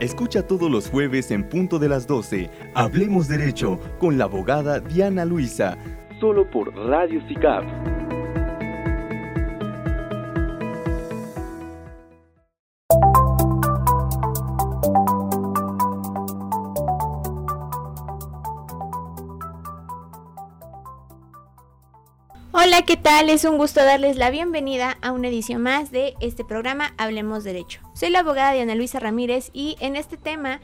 Escucha todos los jueves en punto de las 12. Hablemos Derecho con la abogada Diana Luisa. Solo por Radio SICAP. ¿Qué tal? Es un gusto darles la bienvenida a una edición más de este programa Hablemos Derecho. Soy la abogada Diana Luisa Ramírez y en este tema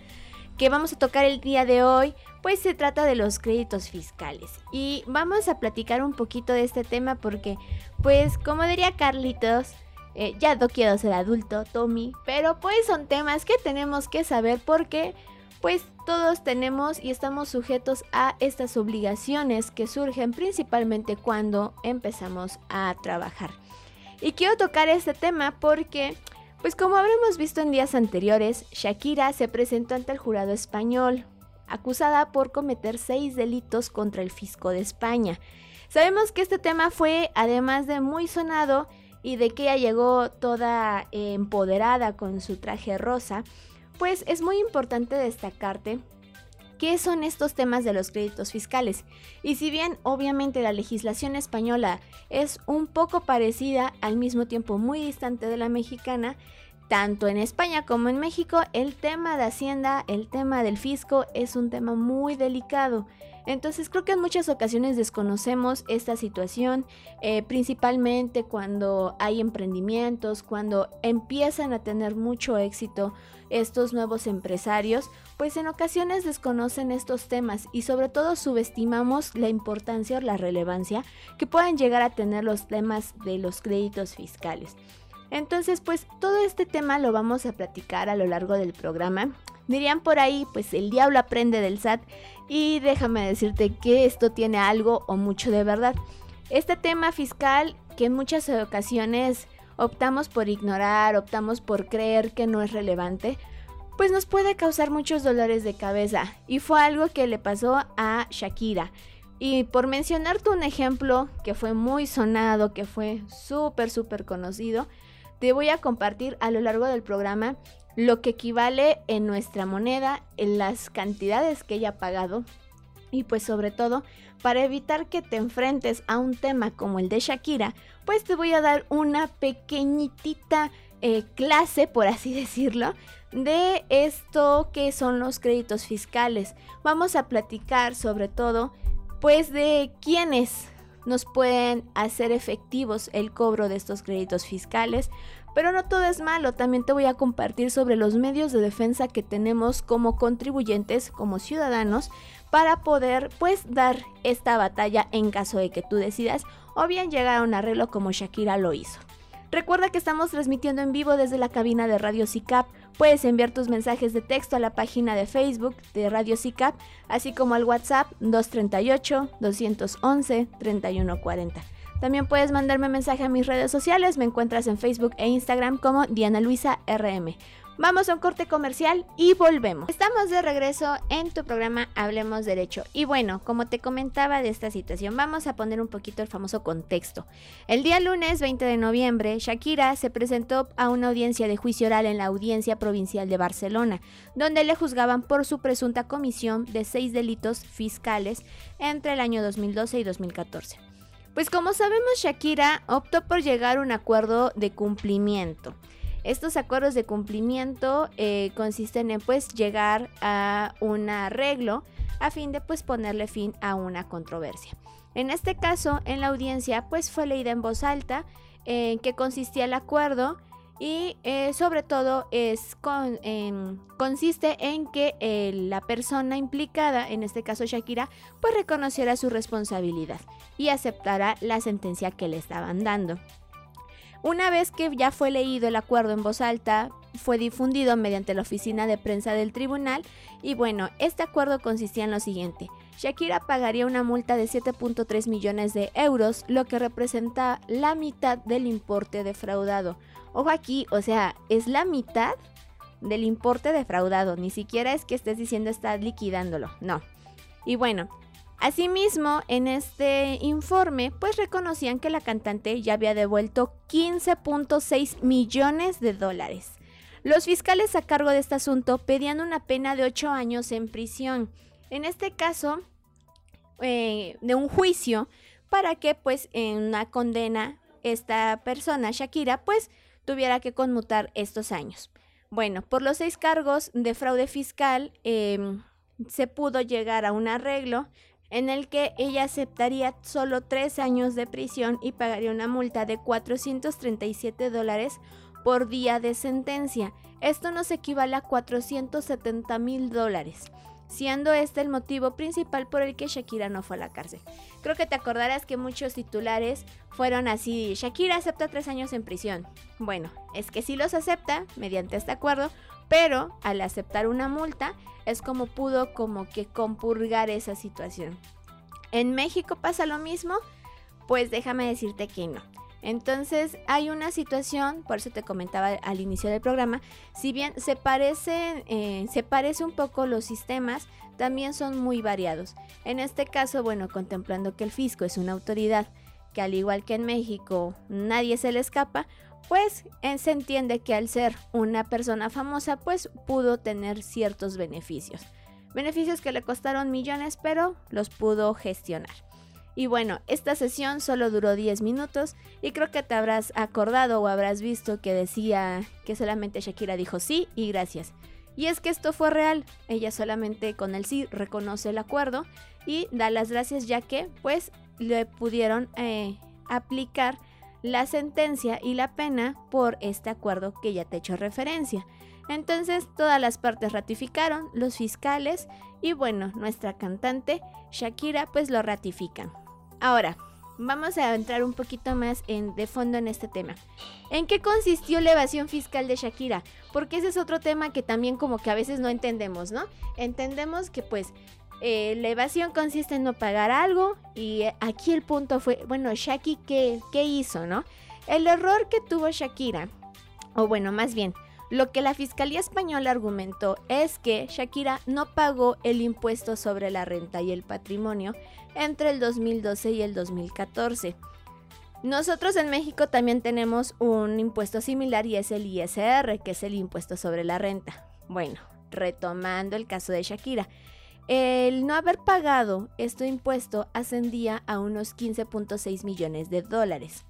que vamos a tocar el día de hoy, pues se trata de los créditos fiscales. Y vamos a platicar un poquito de este tema porque, pues como diría Carlitos, eh, ya no quiero ser adulto, Tommy, pero pues son temas que tenemos que saber porque pues todos tenemos y estamos sujetos a estas obligaciones que surgen principalmente cuando empezamos a trabajar. Y quiero tocar este tema porque, pues como habremos visto en días anteriores, Shakira se presentó ante el jurado español, acusada por cometer seis delitos contra el fisco de España. Sabemos que este tema fue, además de muy sonado y de que ella llegó toda empoderada con su traje rosa, pues es muy importante destacarte qué son estos temas de los créditos fiscales. Y si bien obviamente la legislación española es un poco parecida, al mismo tiempo muy distante de la mexicana, tanto en España como en México, el tema de Hacienda, el tema del fisco es un tema muy delicado. Entonces creo que en muchas ocasiones desconocemos esta situación, eh, principalmente cuando hay emprendimientos, cuando empiezan a tener mucho éxito estos nuevos empresarios, pues en ocasiones desconocen estos temas y sobre todo subestimamos la importancia o la relevancia que pueden llegar a tener los temas de los créditos fiscales. Entonces, pues todo este tema lo vamos a platicar a lo largo del programa. Dirían por ahí, pues el diablo aprende del SAT y déjame decirte que esto tiene algo o mucho de verdad. Este tema fiscal que en muchas ocasiones optamos por ignorar, optamos por creer que no es relevante, pues nos puede causar muchos dolores de cabeza. Y fue algo que le pasó a Shakira. Y por mencionarte un ejemplo que fue muy sonado, que fue súper, súper conocido, te voy a compartir a lo largo del programa lo que equivale en nuestra moneda, en las cantidades que ella ha pagado y pues sobre todo para evitar que te enfrentes a un tema como el de Shakira, pues te voy a dar una pequeñitita eh, clase, por así decirlo, de esto que son los créditos fiscales. Vamos a platicar sobre todo pues de quiénes nos pueden hacer efectivos el cobro de estos créditos fiscales. Pero no todo es malo, también te voy a compartir sobre los medios de defensa que tenemos como contribuyentes, como ciudadanos, para poder pues dar esta batalla en caso de que tú decidas o bien llegar a un arreglo como Shakira lo hizo. Recuerda que estamos transmitiendo en vivo desde la cabina de Radio CICAP. Puedes enviar tus mensajes de texto a la página de Facebook de Radio CICAP, así como al WhatsApp 238-211-3140. También puedes mandarme mensaje a mis redes sociales, me encuentras en Facebook e Instagram como Diana Luisa RM. Vamos a un corte comercial y volvemos. Estamos de regreso en tu programa Hablemos Derecho. Y bueno, como te comentaba de esta situación, vamos a poner un poquito el famoso contexto. El día lunes 20 de noviembre, Shakira se presentó a una audiencia de juicio oral en la Audiencia Provincial de Barcelona, donde le juzgaban por su presunta comisión de seis delitos fiscales entre el año 2012 y 2014. Pues como sabemos, Shakira optó por llegar a un acuerdo de cumplimiento. Estos acuerdos de cumplimiento eh, consisten en pues llegar a un arreglo a fin de pues ponerle fin a una controversia. En este caso, en la audiencia pues fue leída en voz alta en qué consistía el acuerdo y eh, sobre todo es consiste en que eh, la persona implicada, en este caso Shakira, pues reconociera su responsabilidad y aceptara la sentencia que le estaban dando. Una vez que ya fue leído el acuerdo en voz alta, fue difundido mediante la oficina de prensa del tribunal y bueno, este acuerdo consistía en lo siguiente. Shakira pagaría una multa de 7.3 millones de euros, lo que representa la mitad del importe defraudado. Ojo aquí, o sea, es la mitad del importe defraudado, ni siquiera es que estés diciendo estás liquidándolo, no. Y bueno, Asimismo, en este informe, pues reconocían que la cantante ya había devuelto 15.6 millones de dólares, Los fiscales a cargo de este asunto pedían una pena de 8 años en prisión. En este caso, eh, de un juicio para que pues en una condena esta persona, Shakira, pues tuviera que conmutar estos años. Bueno, por los seis cargos de fraude fiscal em, se pudo llegar a un arreglo en el que ella aceptaría solo tres años de prisión y pagaría una multa de 437 dólares por día de sentencia. Esto nos equivale a 470 mil dólares siendo este el motivo principal por el que Shakira no fue a la cárcel. Creo que te acordarás que muchos titulares fueron así, Shakira acepta tres años en prisión. Bueno, es que sí los acepta mediante este acuerdo, pero al aceptar una multa es como pudo como que compurgar esa situación. ¿En México pasa lo mismo? Pues déjame decirte que no. Entonces hay una situación, por eso te comentaba al inicio del programa, si bien se parecen, eh, se parece un poco los sistemas, también son muy variados. En este caso, bueno, contemplando que el fisco es una autoridad que al igual que en México nadie se le escapa, pues eh, se entiende que al ser una persona famosa, pues pudo tener ciertos beneficios. Beneficios que le costaron millones, pero los pudo gestionar. Y bueno, esta sesión solo duró 10 minutos y creo que te habrás acordado o habrás visto que decía que solamente Shakira dijo sí y gracias. Y es que esto fue real, ella solamente con el sí reconoce el acuerdo y da las gracias ya que pues le pudieron eh, aplicar la sentencia y la pena por este acuerdo que ya te he hecho referencia. Entonces todas las partes ratificaron, los fiscales y bueno, nuestra cantante Shakira pues lo ratifican. Ahora, vamos a entrar un poquito más en, de fondo en este tema. ¿En qué consistió la evasión fiscal de Shakira? Porque ese es otro tema que también como que a veces no entendemos, ¿no? Entendemos que pues eh, la evasión consiste en no pagar algo y eh, aquí el punto fue, bueno, Shaki, ¿qué, ¿qué hizo, no? El error que tuvo Shakira, o bueno, más bien, lo que la Fiscalía Española argumentó es que Shakira no pagó el impuesto sobre la renta y el patrimonio entre el 2012 y el 2014. Nosotros en México también tenemos un impuesto similar y es el ISR, que es el impuesto sobre la renta. Bueno, retomando el caso de Shakira. El no haber pagado este impuesto ascendía a unos 15.6 millones de dólares.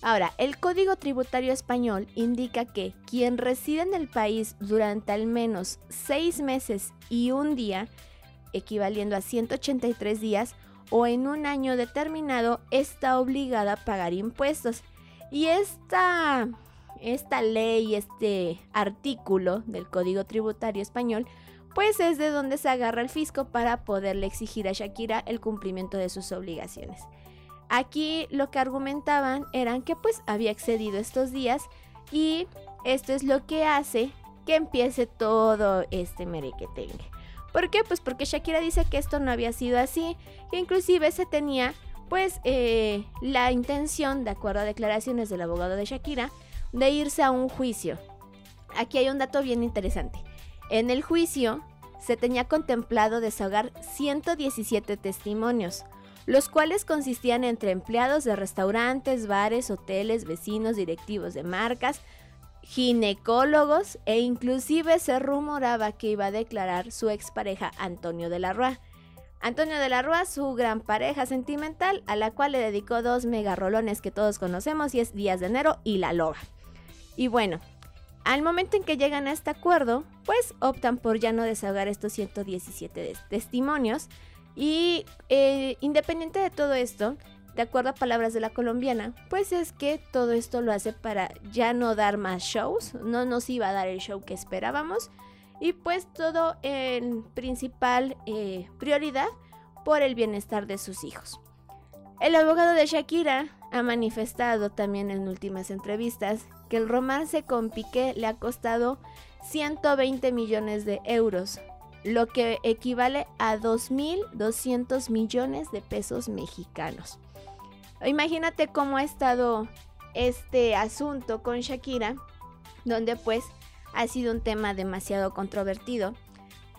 Ahora, el Código Tributario Español indica que quien reside en el país durante al menos seis meses y un día, equivaliendo a 183 días, o en un año determinado, está obligada a pagar impuestos. Y esta, esta ley, este artículo del Código Tributario Español, pues es de donde se agarra el fisco para poderle exigir a Shakira el cumplimiento de sus obligaciones. Aquí lo que argumentaban eran que pues había excedido estos días y esto es lo que hace que empiece todo este merequetengue. ¿Por qué? Pues porque Shakira dice que esto no había sido así, que inclusive se tenía pues eh, la intención, de acuerdo a declaraciones del abogado de Shakira, de irse a un juicio. Aquí hay un dato bien interesante. En el juicio se tenía contemplado desahogar 117 testimonios, los cuales consistían entre empleados de restaurantes, bares, hoteles, vecinos, directivos de marcas, ginecólogos e inclusive se rumoraba que iba a declarar su expareja Antonio de la Rúa. Antonio de la Rúa, su gran pareja sentimental, a la cual le dedicó dos megarrolones que todos conocemos y es Días de Enero y La Loba. Y bueno, al momento en que llegan a este acuerdo, pues optan por ya no desahogar estos 117 testimonios, y eh, independiente de todo esto, de acuerdo a palabras de la colombiana, pues es que todo esto lo hace para ya no dar más shows, no nos iba a dar el show que esperábamos y pues todo en principal eh, prioridad por el bienestar de sus hijos. El abogado de Shakira ha manifestado también en últimas entrevistas que el romance con Piqué le ha costado 120 millones de euros, lo que equivale a 2.200 millones de pesos mexicanos. Imagínate cómo ha estado este asunto con Shakira, donde pues ha sido un tema demasiado controvertido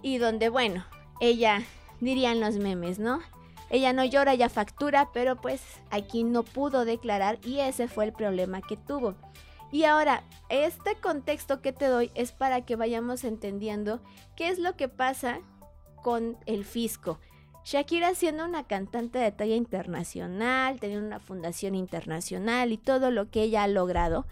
y donde bueno, ella dirían los memes, ¿no? Ella no llora, ella factura, pero pues aquí no pudo declarar y ese fue el problema que tuvo. Y ahora, este contexto que te doy es para que vayamos entendiendo qué es lo que pasa con el fisco. Shakira siendo una cantante de talla internacional, teniendo una fundación internacional y todo lo que ella ha logrado,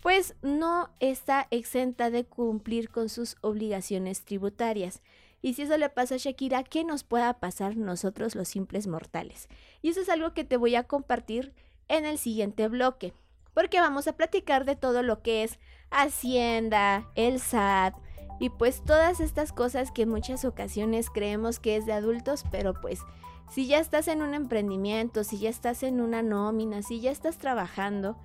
pues no está exenta de cumplir con sus obligaciones tributarias. Y si eso le pasa a Shakira, ¿qué nos pueda pasar nosotros los simples mortales? Y eso es algo que te voy a compartir en el siguiente bloque, porque vamos a platicar de todo lo que es Hacienda, el SAT, y pues todas estas cosas que en muchas ocasiones creemos que es de adultos, pero pues si ya estás en un emprendimiento, si ya estás en una nómina, si ya estás trabajando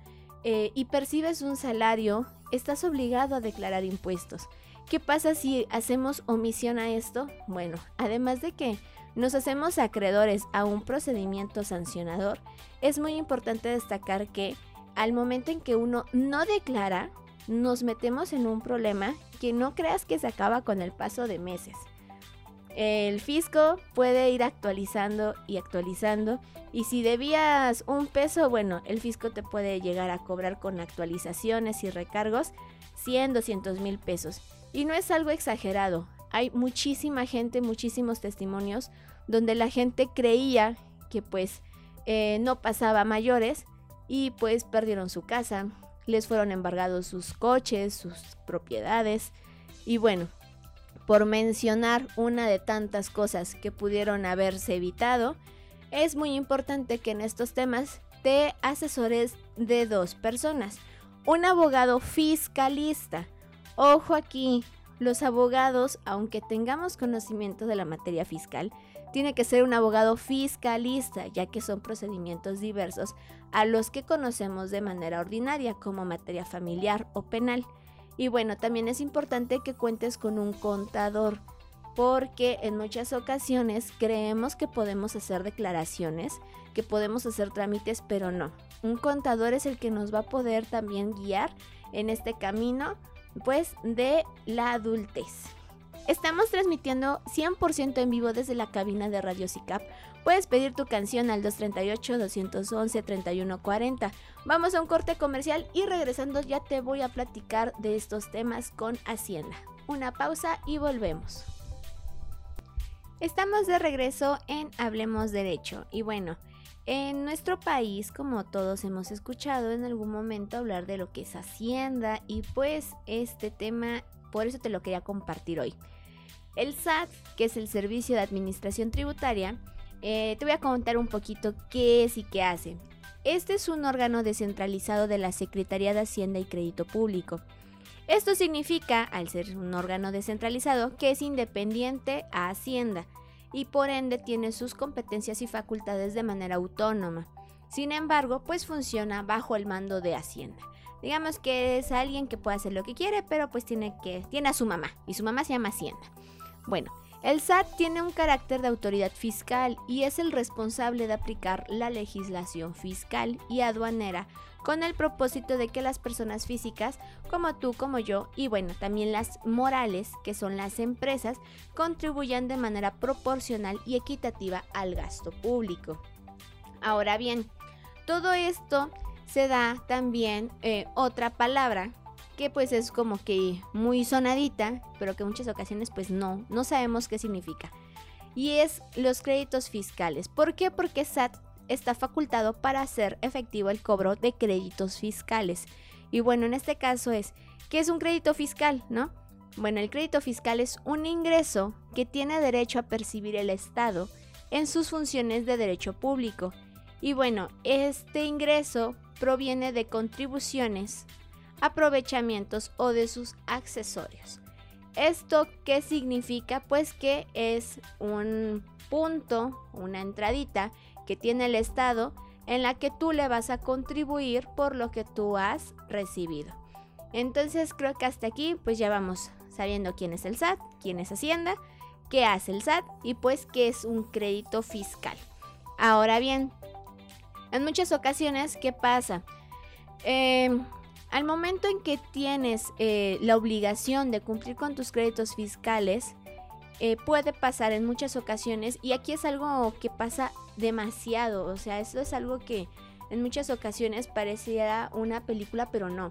eh, y percibes un salario, estás obligado a declarar impuestos. ¿Qué pasa si hacemos omisión a esto? Bueno, además de que nos hacemos acreedores a un procedimiento sancionador, es muy importante destacar que al momento en que uno no declara, nos metemos en un problema que no creas que se acaba con el paso de meses. El fisco puede ir actualizando y actualizando y si debías un peso, bueno, el fisco te puede llegar a cobrar con actualizaciones y recargos 100, 200 mil pesos. Y no es algo exagerado, hay muchísima gente, muchísimos testimonios donde la gente creía que pues eh, no pasaba mayores y pues perdieron su casa, les fueron embargados sus coches, sus propiedades y bueno, por mencionar una de tantas cosas que pudieron haberse evitado, es muy importante que en estos temas te asesores de dos personas. Un abogado fiscalista. Ojo aquí, los abogados, aunque tengamos conocimiento de la materia fiscal, tiene que ser un abogado fiscalista, ya que son procedimientos diversos a los que conocemos de manera ordinaria, como materia familiar o penal. Y bueno, también es importante que cuentes con un contador, porque en muchas ocasiones creemos que podemos hacer declaraciones, que podemos hacer trámites, pero no. Un contador es el que nos va a poder también guiar en este camino, pues, de la adultez. Estamos transmitiendo 100% en vivo desde la cabina de Radio SICAP. Puedes pedir tu canción al 238-211-3140. Vamos a un corte comercial y regresando ya te voy a platicar de estos temas con Hacienda. Una pausa y volvemos. Estamos de regreso en Hablemos Derecho y bueno, en nuestro país, como todos hemos escuchado en algún momento hablar de lo que es Hacienda y pues este tema, por eso te lo quería compartir hoy. El SAT, que es el Servicio de Administración Tributaria, eh, te voy a contar un poquito qué es y qué hace. Este es un órgano descentralizado de la Secretaría de Hacienda y Crédito Público. Esto significa, al ser un órgano descentralizado, que es independiente a Hacienda y por ende tiene sus competencias y facultades de manera autónoma. Sin embargo, pues funciona bajo el mando de Hacienda. Digamos que es alguien que puede hacer lo que quiere, pero pues tiene que tiene a su mamá y su mamá se llama Hacienda. Bueno, el SAT tiene un carácter de autoridad fiscal y es el responsable de aplicar la legislación fiscal y aduanera con el propósito de que las personas físicas, como tú, como yo, y bueno, también las morales, que son las empresas, contribuyan de manera proporcional y equitativa al gasto público. Ahora bien, todo esto se da también eh, otra palabra que pues es como que muy sonadita, pero que en muchas ocasiones pues no, no sabemos qué significa. Y es los créditos fiscales. ¿Por qué? Porque SAT está facultado para hacer efectivo el cobro de créditos fiscales. Y bueno, en este caso es, ¿qué es un crédito fiscal? ¿No? Bueno, el crédito fiscal es un ingreso que tiene derecho a percibir el Estado en sus funciones de derecho público. Y bueno, este ingreso proviene de contribuciones aprovechamientos o de sus accesorios. ¿Esto qué significa? Pues que es un punto, una entradita que tiene el Estado en la que tú le vas a contribuir por lo que tú has recibido. Entonces creo que hasta aquí pues ya vamos sabiendo quién es el SAT, quién es Hacienda, qué hace el SAT y pues qué es un crédito fiscal. Ahora bien, en muchas ocasiones, ¿qué pasa? Eh, al momento en que tienes eh, la obligación de cumplir con tus créditos fiscales, eh, puede pasar en muchas ocasiones y aquí es algo que pasa demasiado, o sea, esto es algo que en muchas ocasiones pareciera una película, pero no.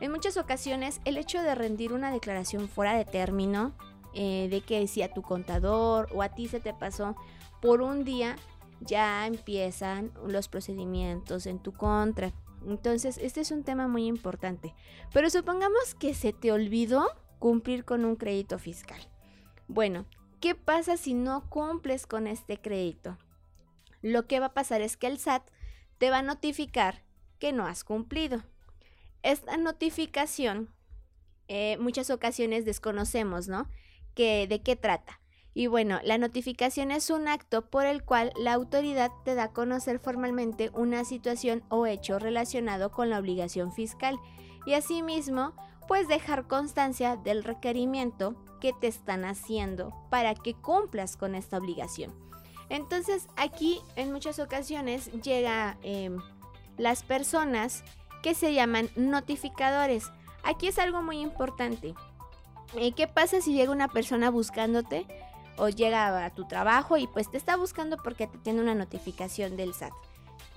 En muchas ocasiones el hecho de rendir una declaración fuera de término, eh, de que si a tu contador o a ti se te pasó por un día, ya empiezan los procedimientos en tu contra. Entonces, este es un tema muy importante. Pero supongamos que se te olvidó cumplir con un crédito fiscal. Bueno, ¿qué pasa si no cumples con este crédito? Lo que va a pasar es que el SAT te va a notificar que no has cumplido. Esta notificación, eh, muchas ocasiones desconocemos, ¿no? Que, ¿De qué trata? Y bueno, la notificación es un acto por el cual la autoridad te da a conocer formalmente una situación o hecho relacionado con la obligación fiscal y asimismo pues dejar constancia del requerimiento que te están haciendo para que cumplas con esta obligación. Entonces aquí en muchas ocasiones llega em, las personas que se llaman notificadores. Aquí es algo muy importante. Eh, ¿Qué pasa si llega una persona buscándote o llega a tu trabajo y pues te está buscando porque te tiene una notificación del SAT?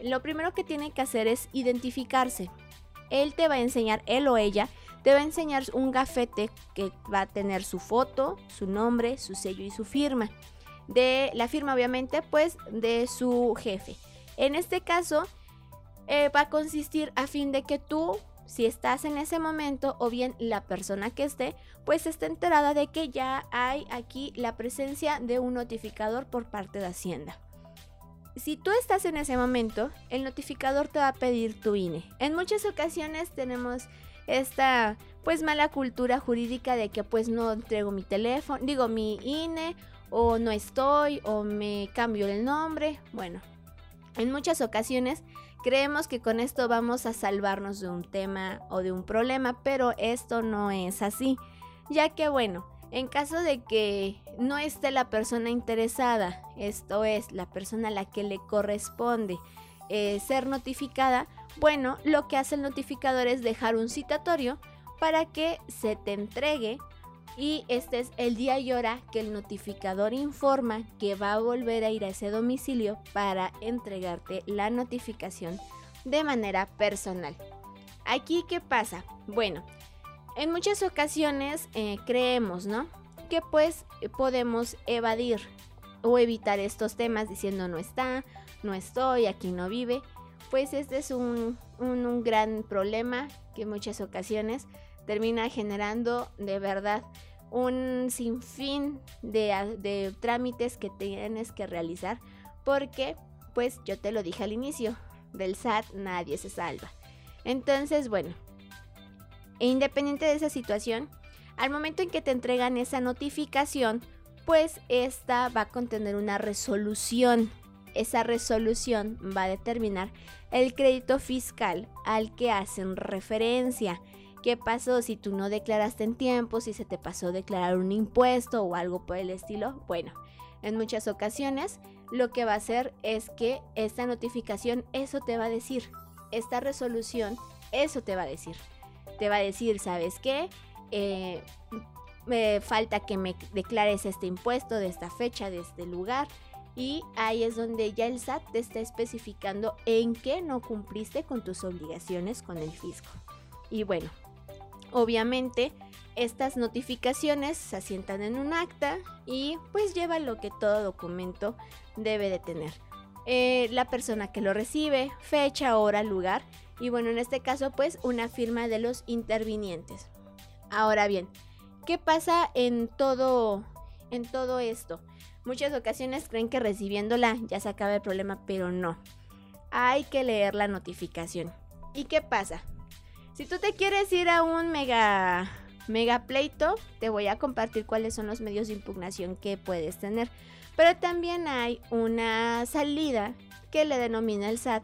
Lo primero que tiene que hacer es identificarse. Él te va a enseñar, él o ella, te va a enseñar un gafete que va a tener su foto, su nombre, su sello y su firma. De la firma obviamente pues de su jefe. En este caso eh, va a consistir a fin de que tú si estás en ese momento o bien la persona que esté, pues esté enterada de que ya hay aquí la presencia de un notificador por parte de Hacienda. Si tú estás en ese momento, el notificador te va a pedir tu INE. En muchas ocasiones tenemos esta pues mala cultura jurídica de que pues no entrego mi teléfono, digo mi INE o no estoy o me cambio el nombre. Bueno, en muchas ocasiones creemos que con esto vamos a salvarnos de un tema o de un problema, pero esto no es así, ya que bueno, en caso de que no esté la persona interesada, esto es, la persona a la que le corresponde eh, ser notificada, bueno, lo que hace el notificador es dejar un citatorio para que se te entregue y este es el día y hora que el notificador informa que va a volver a ir a ese domicilio para entregarte la notificación de manera personal. Aquí, ¿qué pasa? Bueno, en muchas ocasiones eh, creemos, ¿no? Que pues podemos evadir o evitar estos temas diciendo no está, no estoy, aquí no vive. Pues este es un, un gran problema que en muchas ocasiones termina generando de verdad un sinfín de, de trámites que tienes que realizar porque pues yo te lo dije al inicio, del SAT nadie se salva. Entonces, bueno, independiente de esa situación, al momento en que te entregan esa notificación, pues esta va a contener una resolución. Esa resolución va a determinar el crédito fiscal al que hacen referencia. ¿Qué pasó si tú no declaraste en tiempo? Si se te pasó declarar un impuesto o algo por el estilo. Bueno, en muchas ocasiones lo que va a hacer es que esta notificación eso te va a decir. Esta resolución eso te va a decir. Te va a decir, ¿sabes qué? Eh, me falta que me declares este impuesto de esta fecha, de este lugar. Y ahí es donde ya el SAT te está especificando en qué no cumpliste con tus obligaciones con el fisco. Y bueno, Obviamente, estas notificaciones se asientan en un acta y pues lleva lo que todo documento debe de tener. Eh, la persona que lo recibe, fecha, hora, lugar y bueno, en este caso pues una firma de los intervinientes. Ahora bien, ¿qué pasa en todo, en todo esto? Muchas ocasiones creen que recibiéndola ya se acaba el problema, pero no. Hay que leer la notificación. ¿Y qué pasa? Si tú te quieres ir a un mega mega pleito, te voy a compartir cuáles son los medios de impugnación que puedes tener. Pero también hay una salida que le denomina el SAT,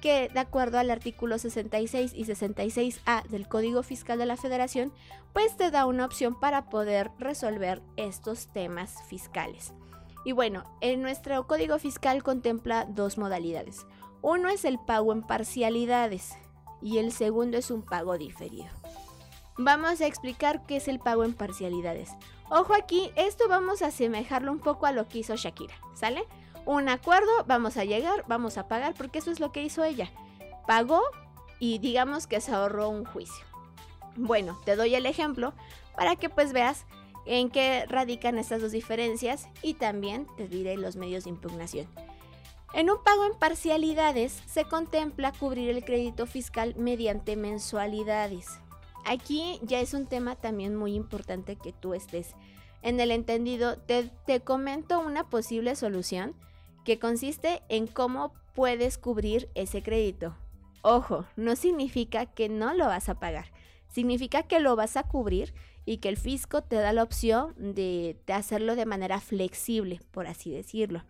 que de acuerdo al artículo 66 y 66A del Código Fiscal de la Federación, pues te da una opción para poder resolver estos temas fiscales. Y bueno, en nuestro Código Fiscal contempla dos modalidades. Uno es el pago en parcialidades, y el segundo es un pago diferido. Vamos a explicar qué es el pago en parcialidades. Ojo aquí, esto vamos a asemejarlo un poco a lo que hizo Shakira, ¿sale? Un acuerdo, vamos a llegar, vamos a pagar, porque eso es lo que hizo ella. Pagó y digamos que se ahorró un juicio. Bueno, te doy el ejemplo para que pues veas en qué radican estas dos diferencias y también te diré los medios de impugnación. En un pago en parcialidades se contempla cubrir el crédito fiscal mediante mensualidades. Aquí ya es un tema también muy importante que tú estés en el entendido. Te, te comento una posible solución que consiste en cómo puedes cubrir ese crédito. Ojo, no significa que no lo vas a pagar, significa que lo vas a cubrir y que el fisco te da la opción de, de hacerlo de manera flexible, por así decirlo.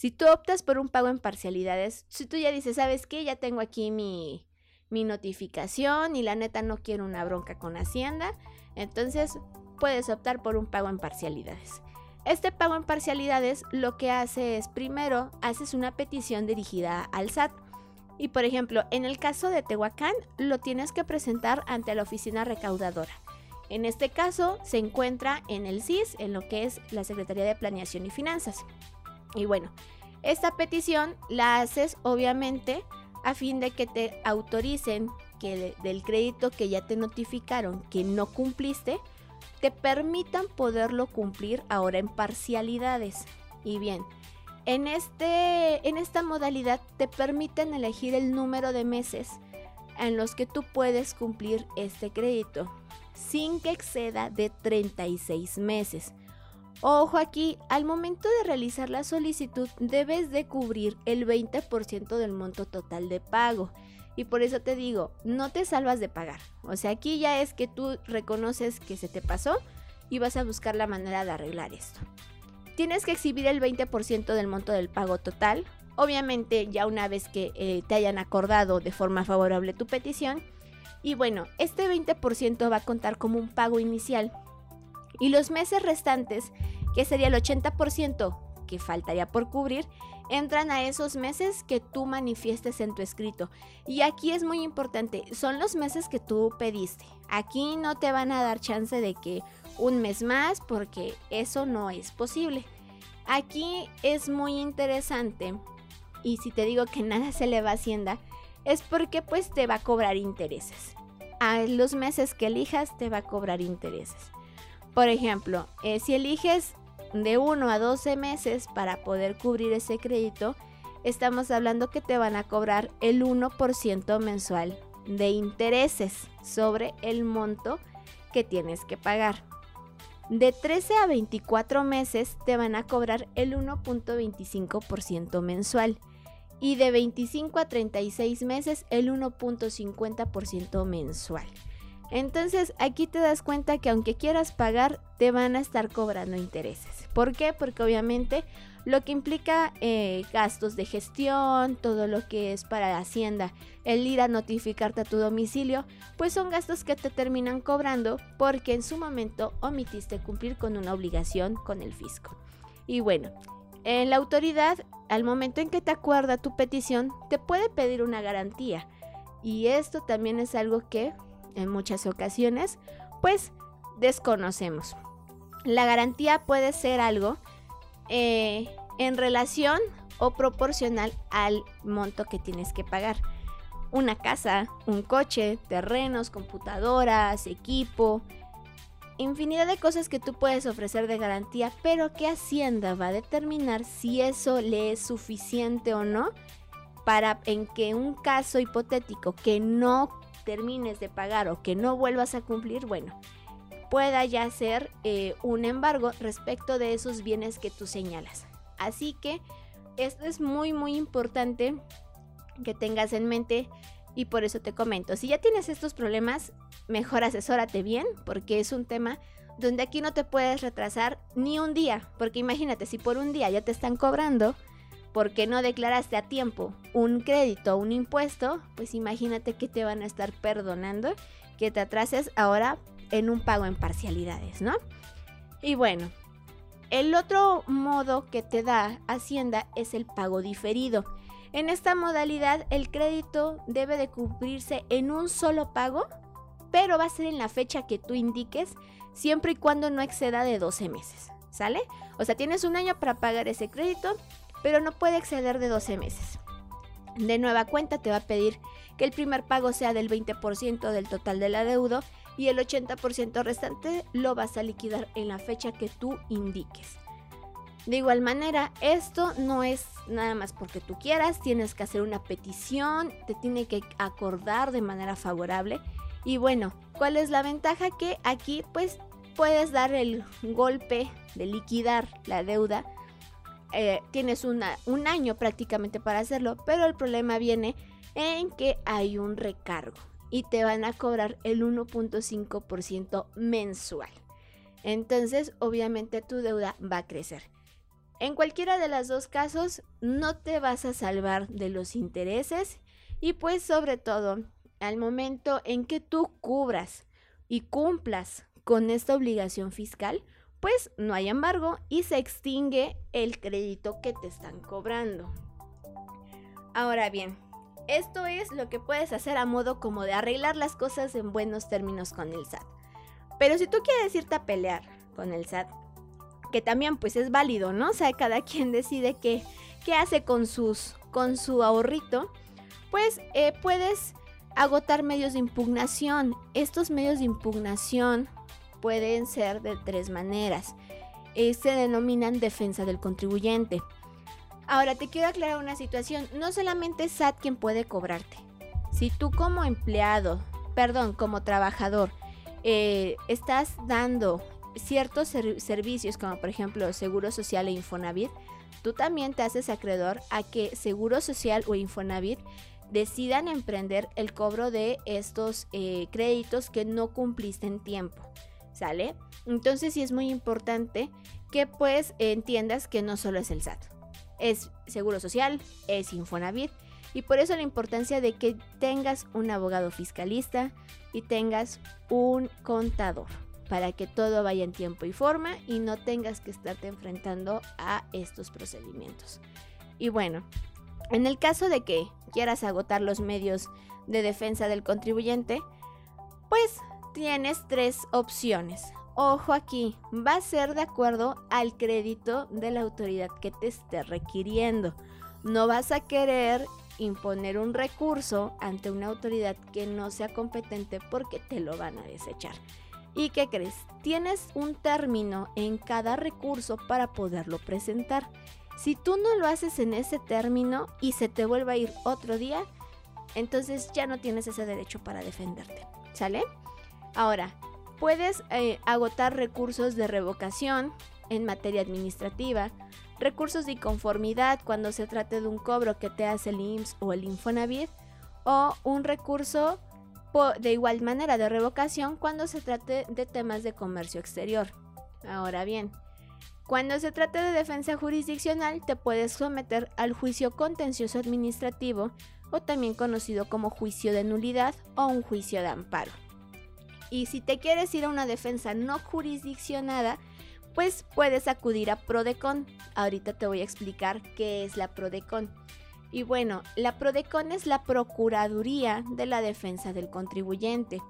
Si tú optas por un pago en parcialidades, si tú ya dices, ¿sabes qué? Ya tengo aquí mi, mi notificación y la neta no quiero una bronca con Hacienda, entonces puedes optar por un pago en parcialidades. Este pago en parcialidades lo que hace es, primero, haces una petición dirigida al SAT. Y por ejemplo, en el caso de Tehuacán, lo tienes que presentar ante la oficina recaudadora. En este caso, se encuentra en el CIS, en lo que es la Secretaría de Planeación y Finanzas. Y bueno, esta petición la haces obviamente a fin de que te autoricen que del crédito que ya te notificaron que no cumpliste, te permitan poderlo cumplir ahora en parcialidades. Y bien, en, este, en esta modalidad te permiten elegir el número de meses en los que tú puedes cumplir este crédito sin que exceda de 36 meses. Ojo aquí, al momento de realizar la solicitud debes de cubrir el 20% del monto total de pago. Y por eso te digo, no te salvas de pagar. O sea, aquí ya es que tú reconoces que se te pasó y vas a buscar la manera de arreglar esto. Tienes que exhibir el 20% del monto del pago total. Obviamente ya una vez que eh, te hayan acordado de forma favorable tu petición. Y bueno, este 20% va a contar como un pago inicial y los meses restantes, que sería el 80% que faltaría por cubrir, entran a esos meses que tú manifiestes en tu escrito. Y aquí es muy importante, son los meses que tú pediste. Aquí no te van a dar chance de que un mes más porque eso no es posible. Aquí es muy interesante y si te digo que nada se le va a Hacienda es porque pues te va a cobrar intereses. A los meses que elijas te va a cobrar intereses. Por ejemplo, eh, si eliges de 1 a 12 meses para poder cubrir ese crédito, estamos hablando que te van a cobrar el 1% mensual de intereses sobre el monto que tienes que pagar. De 13 a 24 meses te van a cobrar el 1.25% mensual y de 25 a 36 meses el 1.50% mensual. Entonces aquí te das cuenta que aunque quieras pagar, te van a estar cobrando intereses. ¿Por qué? Porque obviamente lo que implica eh, gastos de gestión, todo lo que es para la Hacienda, el ir a notificarte a tu domicilio, pues son gastos que te terminan cobrando porque en su momento omitiste cumplir con una obligación con el fisco. Y bueno, en la autoridad, al momento en que te acuerda tu petición, te puede pedir una garantía. Y esto también es algo que en muchas ocasiones, pues desconocemos. La garantía puede ser algo eh, en relación o proporcional al monto que tienes que pagar. Una casa, un coche, terrenos, computadoras, equipo, infinidad de cosas que tú puedes ofrecer de garantía, pero que Hacienda va a determinar si eso le es suficiente o no para en que un caso hipotético que no termines de pagar o que no vuelvas a cumplir, bueno, pueda ya ser eh, un embargo respecto de esos bienes que tú señalas. Así que esto es muy muy importante que tengas en mente y por eso te comento, si ya tienes estos problemas, mejor asesórate bien porque es un tema donde aquí no te puedes retrasar ni un día, porque imagínate, si por un día ya te están cobrando, porque no declaraste a tiempo un crédito un impuesto, pues imagínate que te van a estar perdonando que te atrases ahora en un pago en parcialidades, ¿no? Y bueno, el otro modo que te da Hacienda es el pago diferido. En esta modalidad el crédito debe de cubrirse en un solo pago, pero va a ser en la fecha que tú indiques, siempre y cuando no exceda de 12 meses, ¿sale? O sea, tienes un año para pagar ese crédito, pero no puede exceder de 12 meses. De nueva cuenta te va a pedir que el primer pago sea del 20% del total del adeudo y el 80% restante lo vas a liquidar en la fecha que tú indiques. De igual manera, esto no es nada más porque tú quieras, tienes que hacer una petición, te tiene que acordar de manera favorable. Y bueno, ¿cuál es la ventaja? Que aquí pues puedes dar el golpe de liquidar la deuda. Eh, tienes un año prácticamente para hacerlo, pero el problema viene en que hay un recargo y te van a cobrar el 1.5% mensual. Entonces, obviamente tu deuda va a crecer. En cualquiera de los dos casos, no te vas a salvar de los intereses y pues sobre todo, al momento en que tú cubras y cumplas con esta obligación fiscal, pues no hay embargo y se extingue el crédito que te están cobrando. Ahora bien, esto es lo que puedes hacer a modo como de arreglar las cosas en buenos términos con el SAT. Pero si tú quieres irte a pelear con el SAT, que también pues es válido, ¿no? O sea, cada quien decide qué, qué hace con, sus, con su ahorrito, pues eh, puedes agotar medios de impugnación. Estos medios de impugnación pueden ser de tres maneras. Eh, se denominan defensa del contribuyente. Ahora te quiero aclarar una situación. No solamente es SAT quien puede cobrarte. Si tú como empleado, perdón, como trabajador, eh, estás dando ciertos servicios como por ejemplo Seguro Social e Infonavit, tú también te haces acreedor a que Seguro Social o Infonavit decidan emprender el cobro de estos eh, créditos que no cumpliste en tiempo. ¿Sale? Entonces sí es muy importante que pues entiendas que no solo es el SAT, es Seguro Social, es Infonavit y por eso la importancia de que tengas un abogado fiscalista y tengas un contador para que todo vaya en tiempo y forma y no tengas que estarte enfrentando a estos procedimientos. Y bueno, en el caso de que quieras agotar los medios de defensa del contribuyente, pues tienes tres opciones. Ojo aquí, va a ser de acuerdo al crédito de la autoridad que te esté requiriendo. No vas a querer imponer un recurso ante una autoridad que no sea competente porque te lo van a desechar. ¿Y qué crees? Tienes un término en cada recurso para poderlo presentar. Si tú no lo haces en ese término y se te vuelve a ir otro día, entonces ya no tienes ese derecho para defenderte. ¿Sale? Ahora, puedes eh, agotar recursos de revocación en materia administrativa, recursos de inconformidad cuando se trate de un cobro que te hace el IMSS o el Infonavit, o un recurso de igual manera de revocación cuando se trate de temas de comercio exterior. Ahora bien, cuando se trate de defensa jurisdiccional te puedes someter al juicio contencioso administrativo o también conocido como juicio de nulidad o un juicio de amparo. Y si te quieres ir a una defensa no jurisdiccionada, pues puedes acudir a Prodecon. Ahorita te voy a explicar qué es la Prodecon. Y bueno, la PRODECON es la Procuraduría de la Defensa del Contribuyente.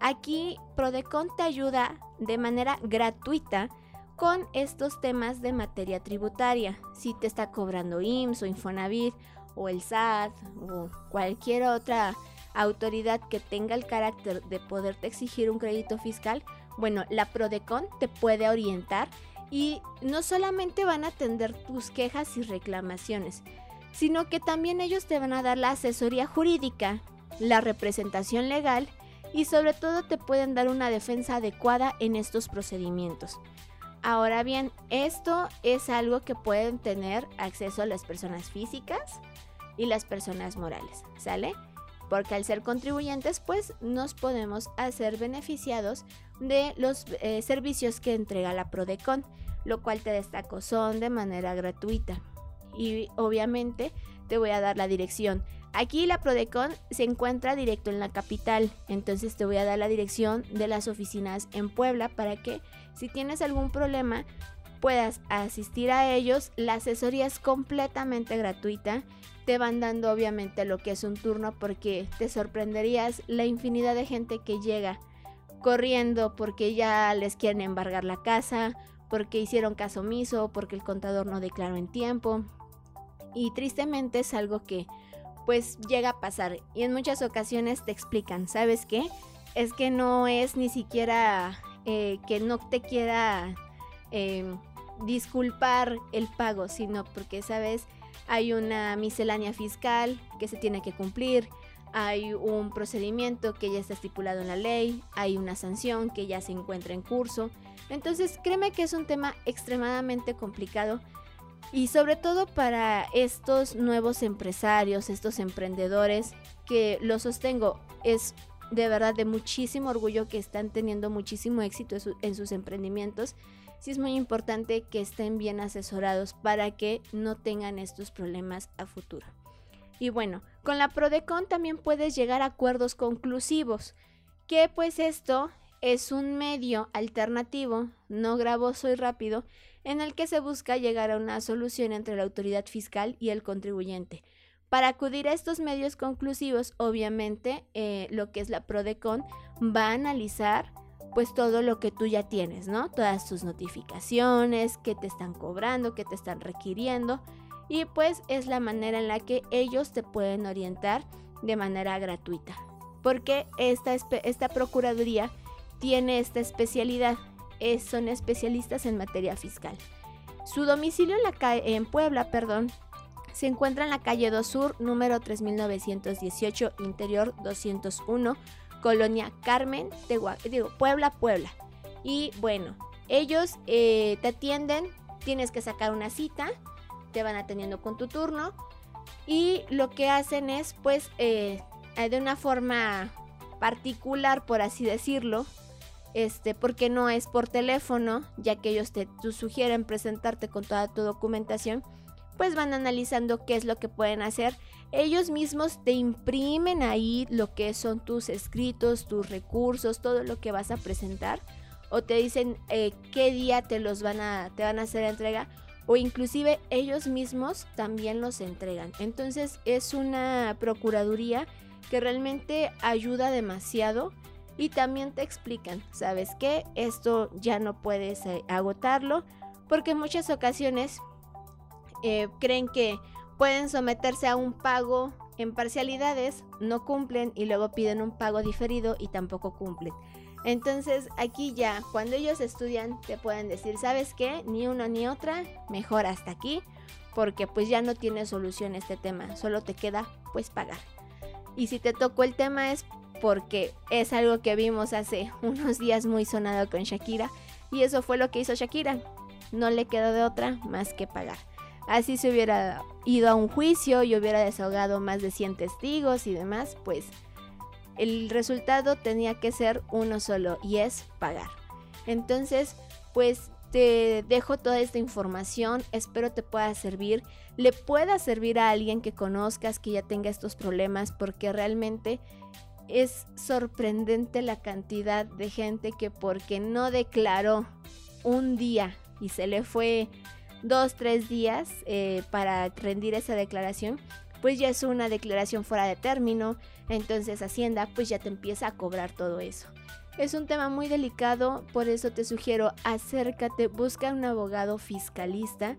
Aquí PRODECON te ayuda de manera gratuita con estos temas de materia tributaria. Si te está cobrando IMSS o Infonavit o el SAT o cualquier otra autoridad que tenga el carácter de poderte exigir un crédito fiscal, bueno, la PRODECON te puede orientar y no solamente van a atender tus quejas y reclamaciones, sino que también ellos te van a dar la asesoría jurídica, la representación legal y sobre todo te pueden dar una defensa adecuada en estos procedimientos. Ahora bien, esto es algo que pueden tener acceso a las personas físicas y las personas morales, ¿sale? Porque al ser contribuyentes, pues nos podemos hacer beneficiados de los eh, servicios que entrega la Prodecon, lo cual te destaco son de manera gratuita y obviamente te voy a dar la dirección. Aquí la Prodecon se encuentra directo en la capital, entonces te voy a dar la dirección de las oficinas en Puebla para que si tienes algún problema puedas asistir a ellos. La asesoría es completamente gratuita. Te van dando obviamente lo que es un turno porque te sorprenderías la infinidad de gente que llega corriendo porque ya les quieren embargar la casa, porque hicieron caso omiso, porque el contador no declaró en tiempo, y tristemente es algo que pues llega a pasar y en muchas ocasiones te explican, ¿sabes qué? es que no es ni siquiera eh, que no te quiera em, disculpar el pago, sino porque, ¿sabes? Hay una miscelánea fiscal que se tiene que cumplir, hay un procedimiento que ya está estipulado en la ley, hay una sanción que ya se encuentra en curso. Entonces, créeme que es un tema extremadamente complicado y sobre todo para estos nuevos empresarios, estos emprendedores que lo sostengo, es de verdad de muchísimo orgullo que están teniendo muchísimo éxito en, sus emprendimientos. Sí es muy importante que estén bien asesorados para que no tengan estos problemas a futuro. Y bueno, con la Prodecon también puedes llegar a acuerdos conclusivos, que pues esto es un medio alternativo, no gravoso y rápido, en el que se busca llegar a una solución entre la autoridad fiscal y el contribuyente. Para acudir a estos medios conclusivos, obviamente, eh, lo que es la Prodecon va a analizar pues todo lo que tú ya tienes, ¿no? Todas tus notificaciones, qué te están cobrando, qué te están requiriendo y pues es la manera en la que ellos te pueden orientar de manera gratuita. Porque esta, esta Procuraduría tiene esta especialidad, son especialistas en materia fiscal. Su domicilio en, la en Puebla, perdón, se encuentra en la calle 2 Sur, número 3918, interior 201, Colonia Carmen, digo, Puebla, Puebla. Y bueno, ellos eh, te atienden, tienes que sacar una cita, te van atendiendo con tu turno y lo que hacen es pues eh, de una forma particular, por así decirlo, este, porque no es por teléfono, ya que ellos te sugieren presentarte con toda tu documentación, pues van analizando qué es lo que pueden hacer. Ellos mismos te imprimen ahí lo que son tus escritos, tus recursos, todo lo que vas a presentar, o te dicen eh, qué día te los van a, te van a hacer entrega, o inclusive ellos mismos también los entregan. Entonces es una procuraduría que realmente ayuda demasiado y también te explican, ¿sabes qué? Esto ya no puedes eh, agotarlo porque en muchas ocasiones eh, creen que pueden someterse a un pago en parcialidades, no cumplen y luego piden un pago diferido y tampoco cumplen. Entonces aquí ya, cuando ellos estudian, te pueden decir, ¿sabes qué? Ni una ni otra, mejor hasta aquí, porque pues ya no tiene solución este tema, solo te queda pues pagar. Y si te tocó el tema es porque es algo que vimos hace unos días muy sonado con Shakira, y eso fue lo que hizo Shakira. No le quedó de otra más que pagar. Así se hubiera ido a un juicio y hubiera desahogado más de 100 testigos y demás, pues el resultado tenía que ser uno solo y es pagar. Entonces, pues te dejo toda esta información, espero te pueda servir, le pueda servir a alguien que conozcas que ya tenga estos problemas porque realmente es sorprendente la cantidad de gente que porque no declaró un día y se le fue dos, tres días eh, para rendir esa declaración, pues ya es una declaración fuera de término, entonces Hacienda pues ya te empieza a cobrar todo eso. Es un tema muy delicado, por eso te sugiero acércate, busca un abogado fiscalista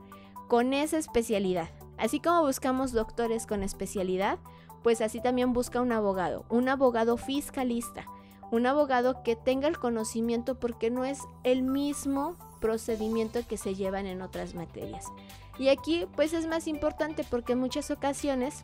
con esa especialidad. Así como buscamos doctores con especialidad, pues así también busca un abogado, un abogado fiscalista, un abogado que tenga el conocimiento porque no es el mismo procedimiento que se llevan en otras materias. Y aquí pues es más importante porque en muchas ocasiones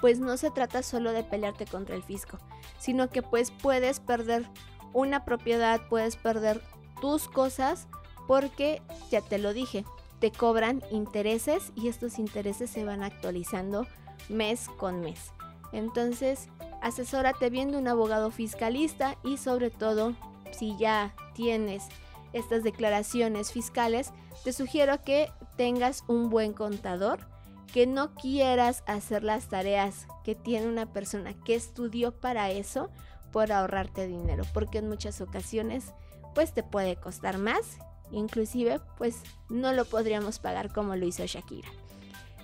pues no se trata solo de pelearte contra el fisco, sino que pues puedes perder una propiedad, puedes perder tus cosas porque ya te lo dije, te cobran intereses y estos intereses se van actualizando mes con mes. Entonces, asesórate bien de un abogado fiscalista y sobre todo, si ya tienes estas declaraciones fiscales, te sugiero que tengas un buen contador, que no quieras hacer las tareas que tiene una persona que estudió para eso por ahorrarte dinero, porque en muchas ocasiones pues te puede costar más, inclusive pues no lo podríamos pagar como lo hizo Shakira.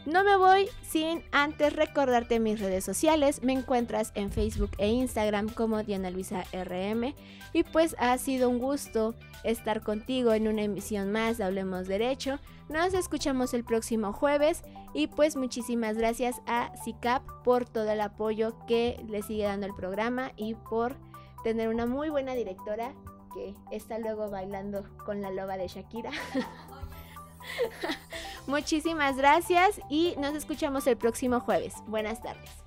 No me voy sin antes recordarte mis redes sociales. Me encuentras en Facebook e Instagram como Diana Luisa RM. Y pues ha sido un gusto estar contigo en una emisión más de Hablemos Derecho. Nos escuchamos el próximo jueves. Y pues muchísimas gracias a CICAP por todo el apoyo que le sigue dando el programa y por tener una muy buena directora que está luego bailando con la loba de Shakira. Muchísimas gracias y nos escuchamos el próximo jueves. Buenas tardes.